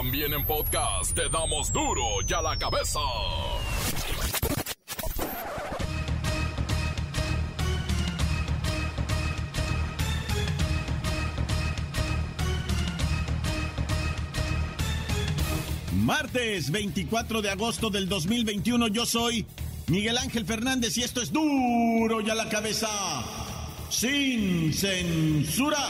También en podcast te damos duro y a la cabeza. Martes 24 de agosto del 2021 yo soy Miguel Ángel Fernández y esto es duro y a la cabeza sin censura.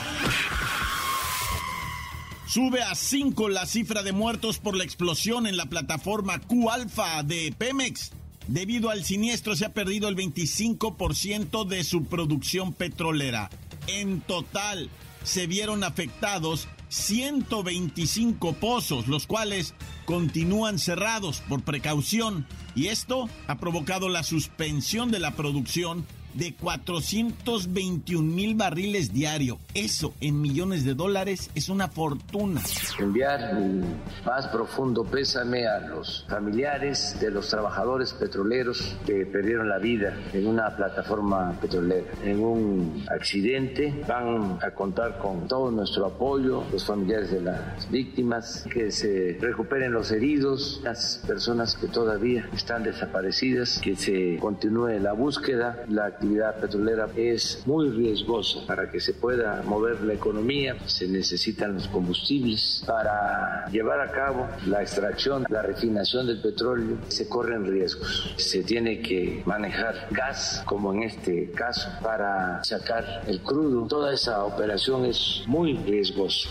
Sube a 5 la cifra de muertos por la explosión en la plataforma Q-Alfa de Pemex. Debido al siniestro se ha perdido el 25% de su producción petrolera. En total se vieron afectados 125 pozos, los cuales continúan cerrados por precaución y esto ha provocado la suspensión de la producción de 421 mil barriles diario. Eso en millones de dólares es una fortuna. Enviar mi más profundo pésame a los familiares de los trabajadores petroleros que perdieron la vida en una plataforma petrolera. En un accidente van a contar con todo nuestro apoyo, los familiares de las víctimas, que se recuperen los heridos, las personas que todavía están desaparecidas, que se continúe la búsqueda, la actividad actividad petrolera es muy riesgosa. Para que se pueda mover la economía se necesitan los combustibles. Para llevar a cabo la extracción, la refinación del petróleo, se corren riesgos. Se tiene que manejar gas, como en este caso, para sacar el crudo. Toda esa operación es muy riesgosa.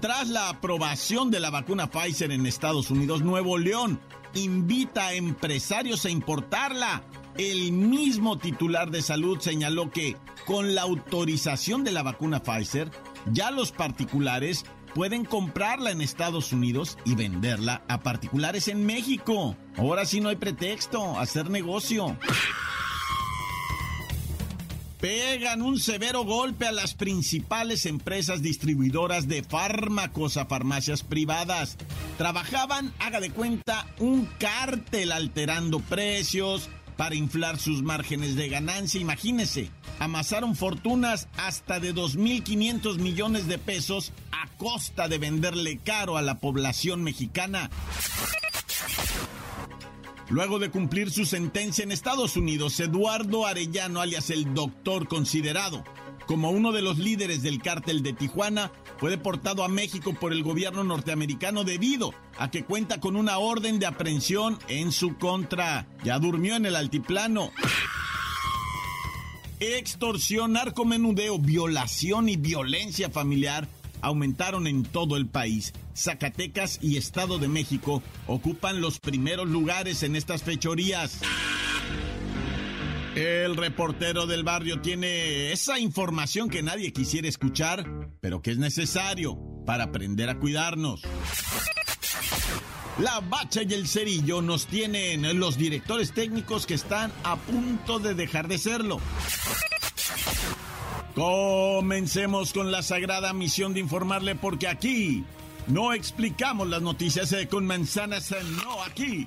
Tras la aprobación de la vacuna Pfizer en Estados Unidos, Nuevo León invita a empresarios a importarla. El mismo titular de salud señaló que con la autorización de la vacuna Pfizer, ya los particulares pueden comprarla en Estados Unidos y venderla a particulares en México. Ahora sí no hay pretexto, hacer negocio. Pegan un severo golpe a las principales empresas distribuidoras de fármacos a farmacias privadas. Trabajaban, haga de cuenta, un cártel alterando precios, para inflar sus márgenes de ganancia. Imagínese, amasaron fortunas hasta de 2.500 millones de pesos a costa de venderle caro a la población mexicana. Luego de cumplir su sentencia en Estados Unidos, Eduardo Arellano, alias el doctor considerado como uno de los líderes del cártel de Tijuana, fue deportado a México por el gobierno norteamericano debido a que cuenta con una orden de aprehensión en su contra. Ya durmió en el altiplano. Extorsión, narcomenudeo, violación y violencia familiar aumentaron en todo el país. Zacatecas y Estado de México ocupan los primeros lugares en estas fechorías. El reportero del barrio tiene esa información que nadie quisiera escuchar, pero que es necesario para aprender a cuidarnos. La Bacha y el Cerillo nos tienen los directores técnicos que están a punto de dejar de serlo. Comencemos con la sagrada misión de informarle porque aquí no explicamos las noticias eh, con manzanas, eh, no aquí.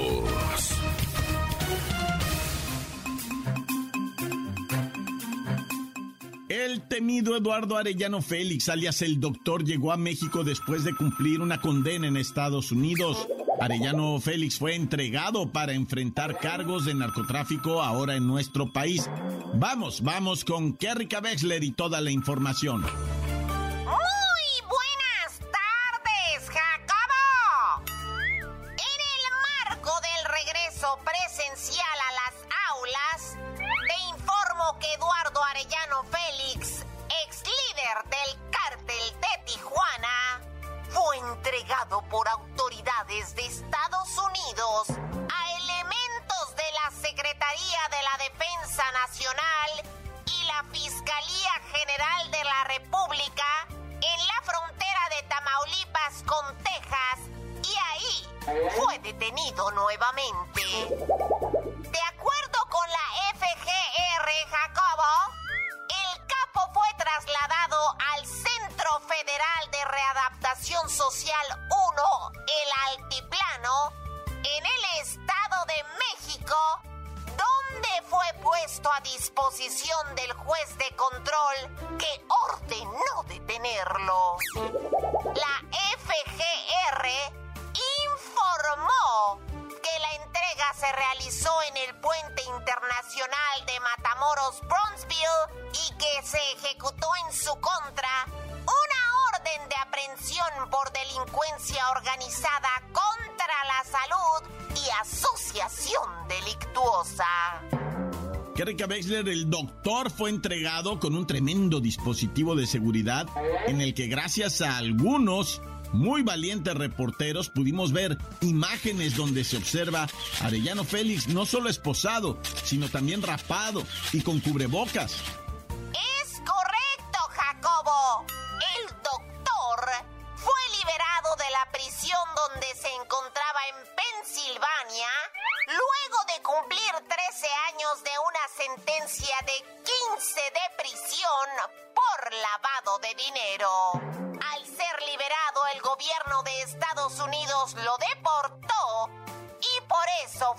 El temido Eduardo Arellano Félix, alias el doctor, llegó a México después de cumplir una condena en Estados Unidos. Arellano Félix fue entregado para enfrentar cargos de narcotráfico ahora en nuestro país. Vamos, vamos con Kerry Wexler y toda la información. Por autoridades de Estados Unidos a elementos de la Secretaría de la Defensa Nacional y la Fiscalía General de la República en la frontera de Tamaulipas con Texas y ahí fue detenido nuevamente. De acuerdo con la FGR Jacobo, fue trasladado al Centro Federal de Readaptación Social 1, el Altiplano, en el Estado de México, donde fue puesto a disposición del juez de control que ordenó detenerlo. La FGR informó se realizó en el puente internacional de Matamoros Bronzeville y que se ejecutó en su contra una orden de aprehensión por delincuencia organizada contra la salud y asociación delictuosa. Kerrika Wexler, el doctor, fue entregado con un tremendo dispositivo de seguridad en el que gracias a algunos muy valientes reporteros pudimos ver imágenes donde se observa Arellano Félix no solo esposado, sino también rapado y con cubrebocas.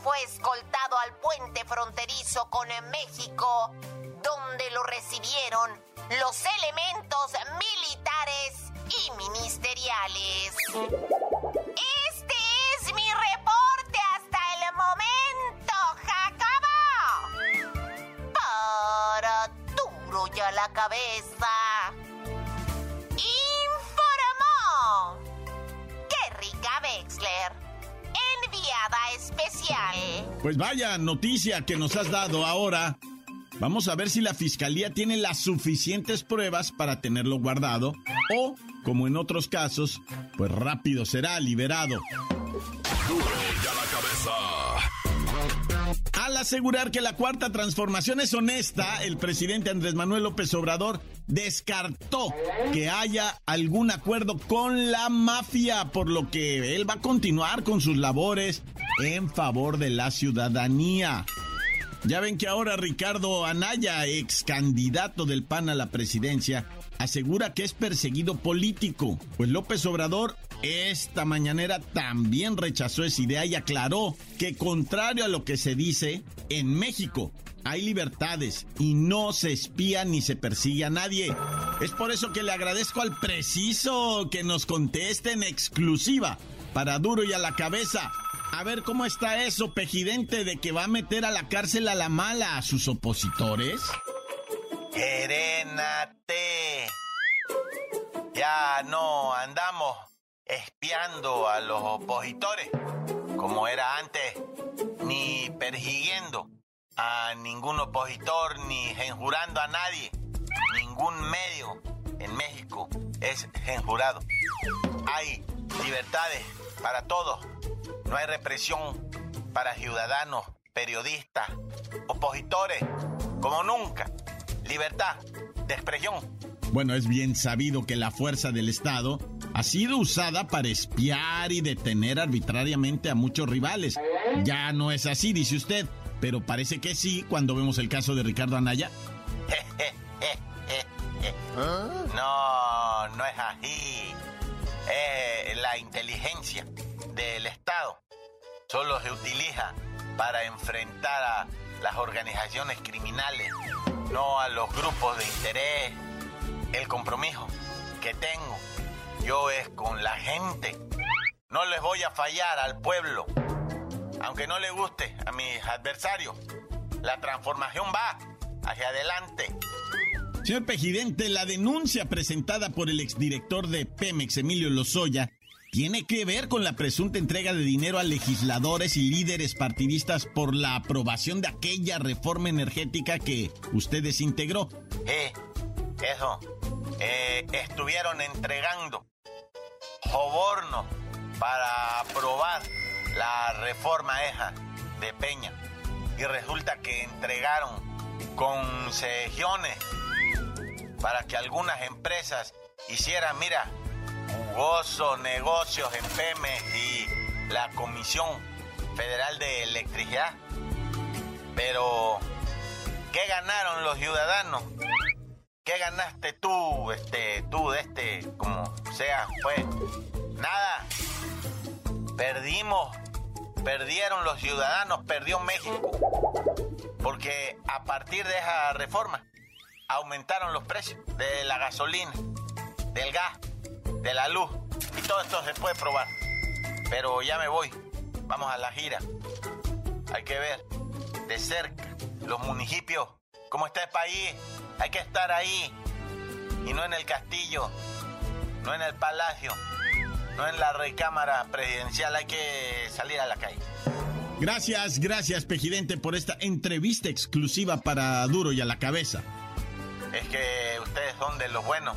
Fue escoltado al puente fronterizo con México, donde lo recibieron los elementos militares y ministeriales. Pues vaya noticia que nos has dado ahora. Vamos a ver si la fiscalía tiene las suficientes pruebas para tenerlo guardado o, como en otros casos, pues rápido será liberado. Al asegurar que la cuarta transformación es honesta, el presidente Andrés Manuel López Obrador descartó que haya algún acuerdo con la mafia, por lo que él va a continuar con sus labores en favor de la ciudadanía. Ya ven que ahora Ricardo Anaya, ex candidato del PAN a la presidencia, asegura que es perseguido político. Pues López Obrador esta mañanera también rechazó esa idea y aclaró que contrario a lo que se dice, en México hay libertades y no se espía ni se persigue a nadie. Es por eso que le agradezco al preciso que nos conteste en exclusiva para duro y a la cabeza. A ver cómo está eso, pejidente, de que va a meter a la cárcel a la mala a sus opositores. Serénate. Ya no andamos espiando a los opositores como era antes, ni persiguiendo a ningún opositor, ni enjurando a nadie. Ningún medio en México es enjurado. Hay libertades para todos. No hay represión para ciudadanos, periodistas, opositores, como nunca. Libertad de expresión. Bueno, es bien sabido que la fuerza del Estado ha sido usada para espiar y detener arbitrariamente a muchos rivales. Ya no es así, dice usted, pero parece que sí cuando vemos el caso de Ricardo Anaya. No, no es así. Es la inteligencia del Estado. Solo se utiliza para enfrentar a las organizaciones criminales, no a los grupos de interés. El compromiso que tengo yo es con la gente. No les voy a fallar al pueblo. Aunque no le guste a mis adversarios, la transformación va hacia adelante. Señor Pejidente, la denuncia presentada por el exdirector de Pemex, Emilio Lozoya, tiene que ver con la presunta entrega de dinero a legisladores y líderes partidistas por la aprobación de aquella reforma energética que usted desintegró. Sí, eso. Eh, estuvieron entregando soborno para aprobar la reforma esa de Peña. Y resulta que entregaron concesiones para que algunas empresas hicieran, mira, jugosos negocios en Pemex y la Comisión Federal de Electricidad. Pero, ¿qué ganaron los ciudadanos? ¿Qué ganaste tú, este, tú de este, como sea, pues? Nada. Perdimos, perdieron los ciudadanos, perdió México. Porque a partir de esa reforma aumentaron los precios de la gasolina, del gas, de la luz. Y todo esto se puede probar. Pero ya me voy. Vamos a la gira. Hay que ver de cerca los municipios, cómo está el país. Hay que estar ahí. Y no en el castillo, no en el palacio, no en la recámara presidencial. Hay que salir a la calle. Gracias, gracias, Pejidente, por esta entrevista exclusiva para Duro y a la Cabeza. Es que ustedes son de los buenos.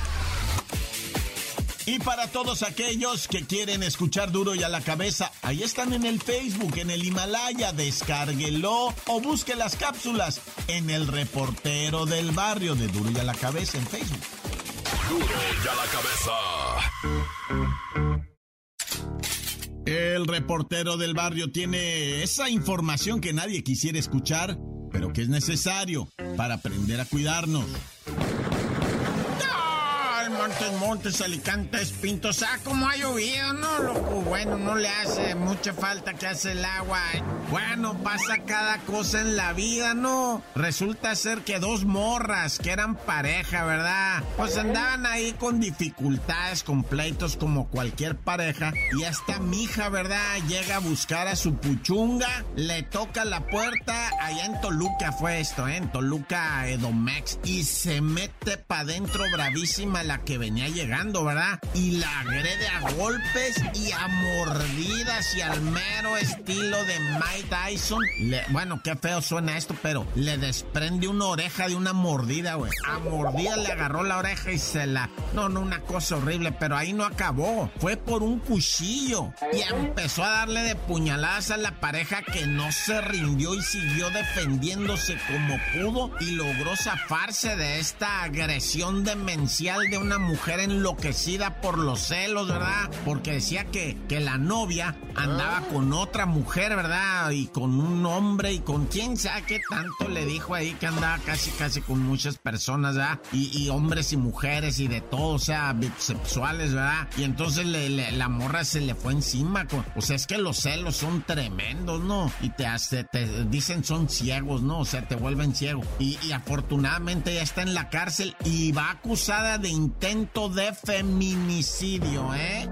Y para todos aquellos que quieren escuchar duro y a la cabeza, ahí están en el Facebook, en el Himalaya, descárguelo o busque las cápsulas en el reportero del barrio de duro y a la cabeza en Facebook. Duro y a la cabeza. El reportero del barrio tiene esa información que nadie quisiera escuchar, pero que es necesario para aprender a cuidarnos. Montes, Montes, Alicantes, Pintos. Ah, como ha llovido, ¿no, loco? Bueno, no le hace mucha falta que hace el agua. Bueno, pasa cada cosa en la vida, ¿no? Resulta ser que dos morras que eran pareja, ¿verdad? Pues andaban ahí con dificultades, con pleitos como cualquier pareja. Y esta mija, ¿verdad? Llega a buscar a su puchunga, le toca la puerta. Allá en Toluca fue esto, ¿eh? En Toluca, Edomex. Y se mete para adentro bravísima la que venía llegando, ¿verdad? Y la agrede a golpes y a mordidas y al mero estilo de Mike Tyson. bueno, qué feo suena esto, pero le desprende una oreja de una mordida, güey. A mordida le agarró la oreja y se la... No, no, una cosa horrible, pero ahí no acabó. Fue por un cuchillo y empezó a darle de puñaladas a la pareja que no se rindió y siguió defendiéndose como pudo y logró zafarse de esta agresión demencial de una mujer enloquecida por los celos, ¿verdad? Porque decía que, que la novia andaba con otra mujer, ¿verdad? Y con un hombre y con quién sabe qué tanto le dijo ahí que andaba casi, casi con muchas personas, ¿verdad? Y, hombres y mujeres y de todo, o sea, bisexuales, ¿verdad? Y entonces la morra se le fue encima. Con, o sea, es que los celos son tremendos, ¿no? Y te, hace, te dicen son ciegos, ¿no? O sea, te vuelven ciego. Y, y afortunadamente ya está en la cárcel y va acusada de intento de feminicidio, ¿eh?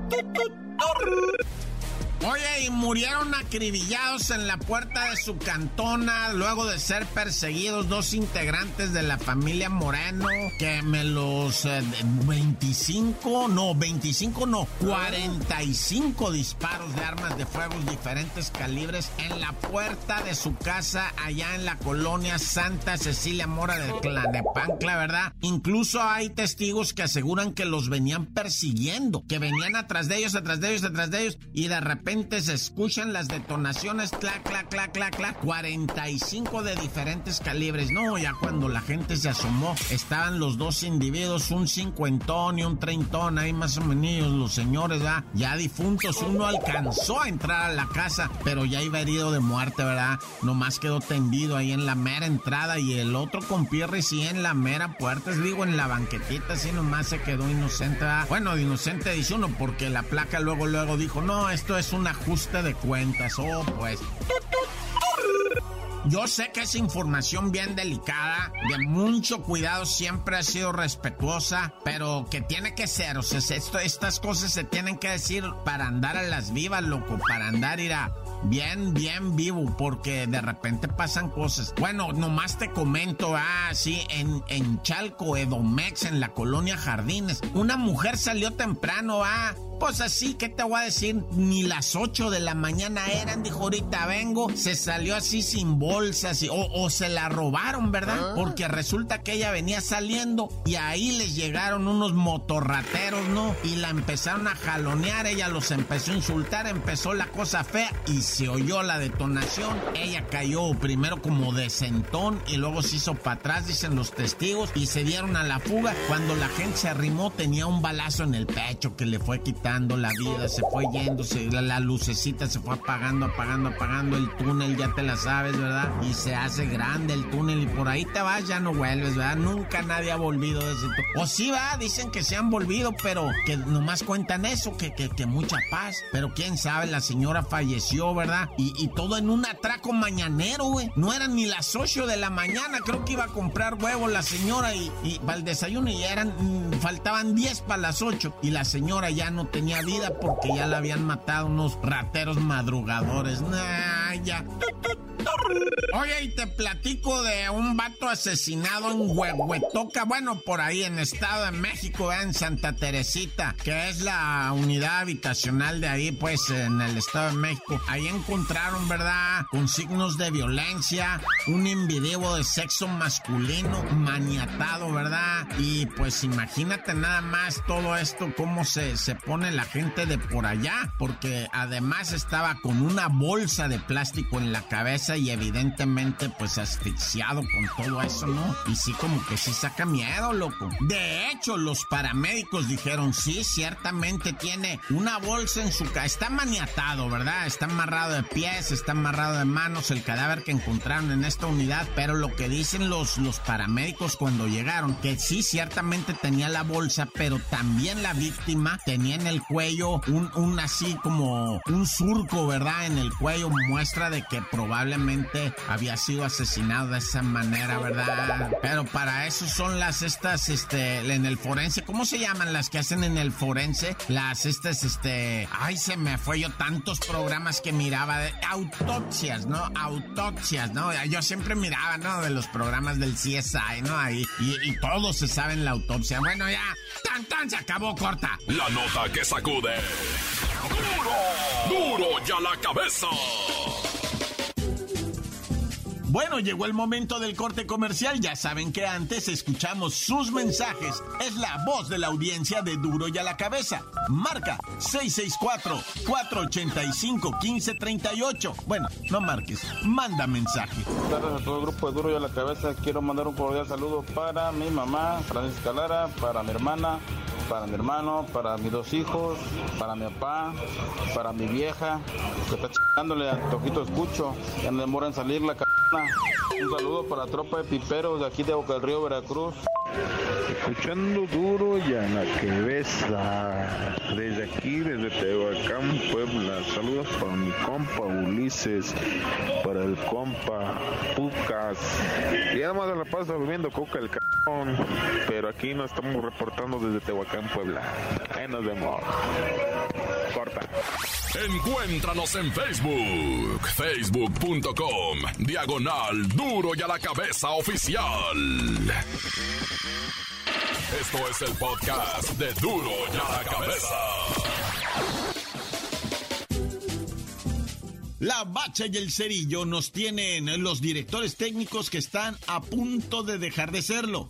Oye, y murieron acribillados en la puerta de su cantona luego de ser perseguidos dos integrantes de la familia Moreno, que me los 25, eh, no, 25 no, 45 disparos de armas de fuego diferentes calibres en la puerta de su casa allá en la colonia Santa Cecilia Mora del Clanepancla, ¿verdad? Incluso hay testigos que aseguran que los venían persiguiendo, que venían atrás de ellos, atrás de ellos, atrás de ellos, y de repente se escuchan las detonaciones, clac, clac, clac, clac, clac, 45 de diferentes calibres. No, ya cuando la gente se asomó, estaban los dos individuos, un cincuentón y un treintón, ahí más o menos los señores, ¿verdad? ya difuntos. Uno alcanzó a entrar a la casa, pero ya iba herido de muerte, ¿verdad? Nomás quedó tendido ahí en la mera entrada y el otro con Pierre sí en la mera puerta, digo, en la banquetita, así nomás se quedó inocente, ¿verdad? Bueno, inocente dice uno, porque la placa luego, luego dijo, no, esto es un un ajuste de cuentas. Oh, pues. Yo sé que es información bien delicada, de mucho cuidado, siempre ha sido respetuosa, pero que tiene que ser, o sea, esto, estas cosas se tienen que decir para andar a las vivas, loco, para andar ir bien, bien vivo, porque de repente pasan cosas. Bueno, nomás te comento, ah, sí, en, en Chalco, Edomex, en la colonia Jardines, una mujer salió temprano, ah, Pues así, ¿qué te voy a decir? Ni las 8 de la mañana eran, dijo, ahorita vengo. Se salió así sin bolsas o, o se la robaron, ¿verdad? Ah. Porque resulta que ella venía saliendo y ahí les llegaron unos motorrateros, ¿no? Y la empezaron a jalonear, ella los empezó a insultar, empezó la cosa fea y se oyó la detonación. Ella cayó primero como de sentón y luego se hizo para atrás, dicen los testigos, y se dieron a la fuga. Cuando la gente se arrimó tenía un balazo en el pecho que le fue quitando la vida, se fue yéndose, la, la lucecita se fue apagando, apagando, apagando, el túnel ya te la sabes, ¿verdad? Y se hace grande el túnel y por ahí te vas, ya no vuelves, ¿verdad? Nunca nadie ha volvido de ese túnel. O sí va, dicen que se han volvido, pero que nomás cuentan eso, que, que, que mucha paz. Pero quién sabe, la señora falleció, ¿verdad? Y, y todo en un atraco mañanero, güey. No eran ni las 8 de la mañana, creo que iba a comprar huevos la señora y, para el desayuno y eran, mm, faltaban 10 para las 8 y la señora ya no tenía vida porque ya la habían matado unos rateros madrugadores. Nah, ya. Oye, y te platico de un vato asesinado en Huehuetoca, bueno, por ahí en Estado de México, en Santa Teresita, que es la unidad habitacional de ahí, pues, en el Estado de México. Ahí encontraron, ¿verdad? Con signos de violencia, un individuo de sexo masculino maniatado, ¿verdad? Y pues imagínate nada más todo esto, cómo se, se pone la gente de por allá, porque además estaba con una bolsa de plástico en la cabeza y evidentemente pues asfixiado con todo eso, ¿no? Y sí como que sí saca miedo, loco. De hecho, los paramédicos dijeron, sí, ciertamente tiene una bolsa en su cabeza. Está maniatado, ¿verdad? Está amarrado de pies, está amarrado de manos, el cadáver que encontraron en esta unidad, pero lo que dicen los, los paramédicos cuando llegaron, que sí, ciertamente tenía la bolsa, pero también la víctima tenía en el cuello un, un así como un surco, ¿verdad? En el cuello, muestra de que probablemente había sido asesinado de esa manera, ¿verdad? Pero para eso son las estas, este, en el forense, ¿cómo se llaman las que hacen en el forense? Las estas, este, ay, se me fue yo tantos programas que miraba de autopsias, ¿no? Autopsias, ¿no? Yo siempre miraba, ¿no? De los programas del CSI, ¿no? Ahí, y, y todos se saben la autopsia. Bueno, ya, tan tan se acabó corta. La nota que sacude. ¡Duro! ¡Duro ya la cabeza! Bueno, llegó el momento del corte comercial. Ya saben que antes escuchamos sus mensajes. Es la voz de la audiencia de Duro y a la cabeza. Marca 664-485-1538. Bueno, no marques, manda mensaje. Buenas a todo el grupo de Duro y a la cabeza. Quiero mandar un cordial saludo para mi mamá, Francisca Lara, para mi hermana, para mi hermano, para mis dos hijos, para mi papá, para mi vieja, que está chingándole al toquito escucho, ya no demora en salir la c un saludo para la tropa de piperos de aquí de Boca del Río, Veracruz. Escuchando duro y a la que besa. Desde aquí, desde Tehuacán, Puebla. Saludos para mi compa Ulises, para el compa Pucas. Y además de la pasa bebiendo coca el cabrón. Pero aquí nos estamos reportando desde Tehuacán, Puebla. Ahí nos vemos. Corta. Encuéntranos en Facebook, facebook.com, diagonal duro y a la cabeza oficial. Esto es el podcast de duro y a la cabeza. La Bacha y el Cerillo nos tienen los directores técnicos que están a punto de dejar de serlo.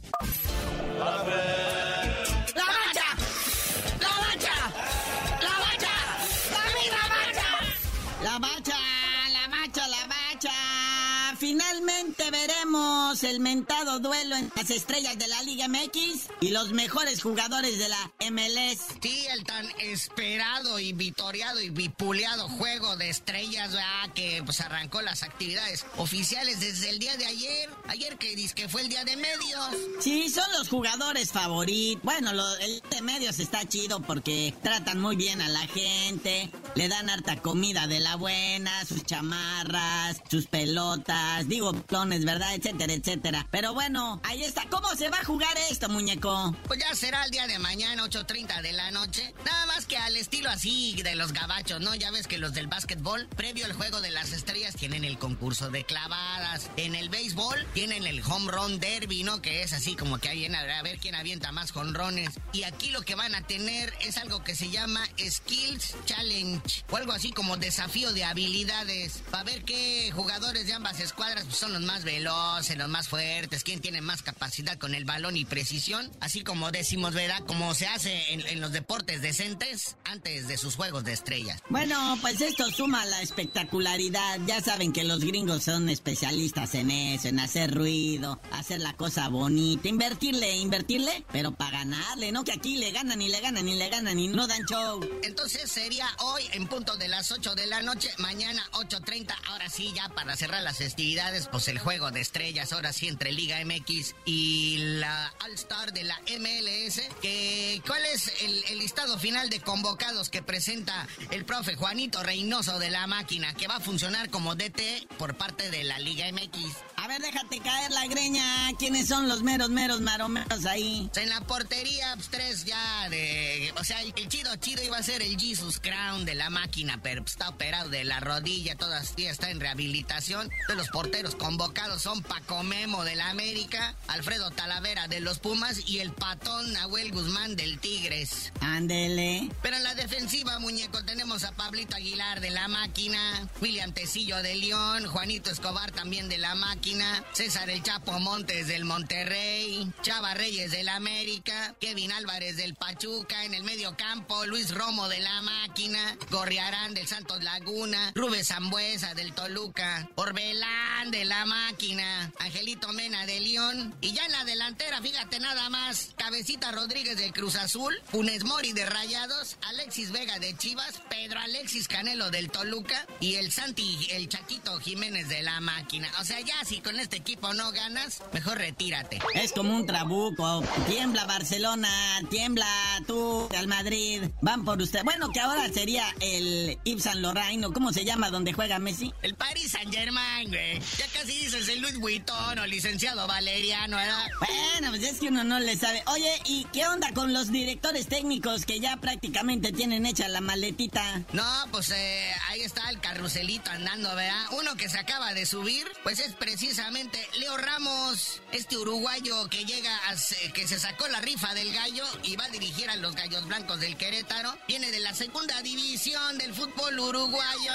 El mentado duelo en las estrellas de la Liga MX y los mejores jugadores de la MLS. Sí, el tan esperado y vitoriado y bipuleado juego de estrellas que pues arrancó las actividades oficiales desde el día de ayer. Ayer que dice que fue el día de medios. Sí, son los jugadores favoritos. Bueno, el de medios está chido porque tratan muy bien a la gente, le dan harta comida de la buena, sus chamarras, sus pelotas, digo, plones ¿verdad? Etcétera, etcétera. Pero bueno, ahí está. ¿Cómo se va a jugar esto, muñeco? Pues ya será el día de mañana, 8.30 de la noche. Nada más que al estilo así de los gabachos, ¿no? Ya ves que los del básquetbol, previo al juego de las estrellas, tienen el concurso de clavadas. En el béisbol tienen el home run derby, ¿no? Que es así como que hay a ver quién avienta más jonrones. Y aquí lo que van a tener es algo que se llama Skills Challenge o algo así como desafío de habilidades. Para ver qué jugadores de ambas escuadras pues, son los más veloces, los más fuertes, quién tiene más capacidad con el balón y precisión. Así como decimos, ¿verdad? Como se hace en, en los deportes decentes antes de sus juegos de estrellas. Bueno, pues esto suma la espectacularidad. Ya saben que los gringos son especialistas en eso, en hacer ruido, hacer la cosa bonita, invertirle, invertirle, pero para ganarle, ¿no? Que aquí le ganan y le ganan y le ganan y no dan show. Entonces sería hoy en punto de las 8 de la noche, mañana 8.30, ahora sí, ya para cerrar las festividades, pues el juego de estrellas, ahora sí, entre Liga MX y la All Star de la MLS, que ¿cuál es el, listado final de convocados que presenta el profe Juanito Reynoso de la máquina, que va a funcionar como DT por parte de la Liga MX? A ver, déjate caer la greña. ¿Quiénes son los meros, meros, maromeros ahí? En la portería, pues, tres ya de... O sea, el chido, chido iba a ser el Jesus Crown de la máquina, pero pues, está operado de la rodilla, todavía está en rehabilitación. De los porteros convocados son Paco Memo de la América, Alfredo Talavera de los Pumas y el patón Nahuel Guzmán del Tigres. Ándele. Pero en la defensiva, muñeco, tenemos a Pablito Aguilar de la máquina, William Tecillo de León, Juanito Escobar también de la máquina, César El Chapo Montes del Monterrey, Chava Reyes del América, Kevin Álvarez del Pachuca, en el medio campo, Luis Romo de la máquina, Gorriarán del Santos Laguna, Rubén Zambuesa del Toluca, Orbelán de la máquina, Angelito Mena de León, y ya en la delantera, fíjate nada más, Cabecita Rodríguez del Cruz Azul, Funes Mori de Rayados, Alexis Vega de Chivas, Pedro Alexis Canelo del Toluca y el Santi, el Chaquito Jiménez de la máquina. O sea, ya si con este equipo no ganas, mejor retírate. Es como un trabuco. Tiembla Barcelona, tiembla tú, al Madrid. Van por usted. Bueno, que ahora sería el Yves Saint Laurent, ¿o cómo se llama donde juega Messi? El Paris Saint Germain, güey. Ya casi dices el Luis Vuitton o licenciado Valeriano, ¿verdad? Bueno, pues es que uno no le sabe. Oye, ¿y qué onda con los directores técnicos que ya prácticamente tienen hecha la maletita? No, pues eh, ahí está el carruselito andando, ¿verdad? Uno que se acaba de subir, pues es precisamente Leo Ramos, este uruguayo que llega a, que se sacó la rifa del gallo y va a dirigir a los gallos blancos del Querétaro. Viene de la segunda división del fútbol uruguayo.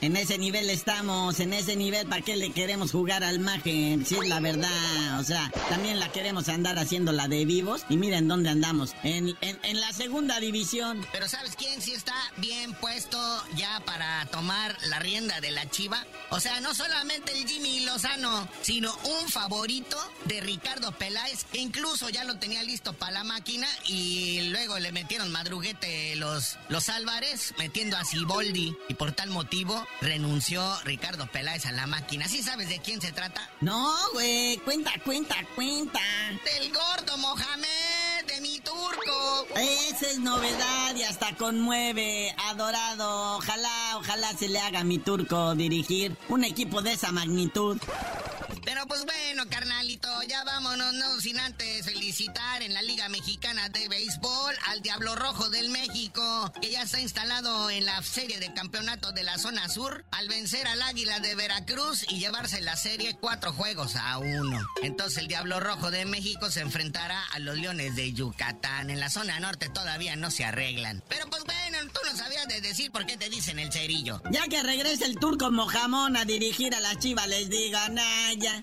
En ese nivel estamos, en ese nivel, ¿para qué le queremos jugar al maje? Si es la verdad, o sea, también la queremos andar haciendo la de vivos. Y miren dónde andamos, en, en, la segunda división. Pero ¿sabes quién sí está bien puesto ya para tomar la rienda de la chiva? O sea, no solamente el Jimmy Lozano, sino un favorito de Ricardo Peláez, que incluso ya lo tenía listo para la máquina y luego le metieron madruguete los, los Álvarez, metiendo a Siboldi. Y por tal motivo renunció Ricardo Peláez a la máquina. ¿Sí sabes de quién se trata? No, güey, cuenta, cuenta, cuenta. Del gordo Mohamed, de mi turco. Esa es novedad y hasta conmueve, adorado. Ojalá, ojalá se le haga a mi turco dirigir un equipo de esa magnitud. Pero pues bueno, carnalito, ya vámonos, no sin antes felicitar en la Liga Mexicana de Béisbol al Diablo Rojo del México, que ya está instalado en la serie de campeonato de la zona sur, al vencer al Águila de Veracruz y llevarse la serie cuatro juegos a uno. Entonces el Diablo Rojo de México se enfrentará a los Leones de Yucatán. En la zona norte todavía no se arreglan. Pero pues bueno, tú no sabías de decir por qué te dicen el cerillo. Ya que regrese el turco Mojamón a dirigir a las chivas, les digo, Naya.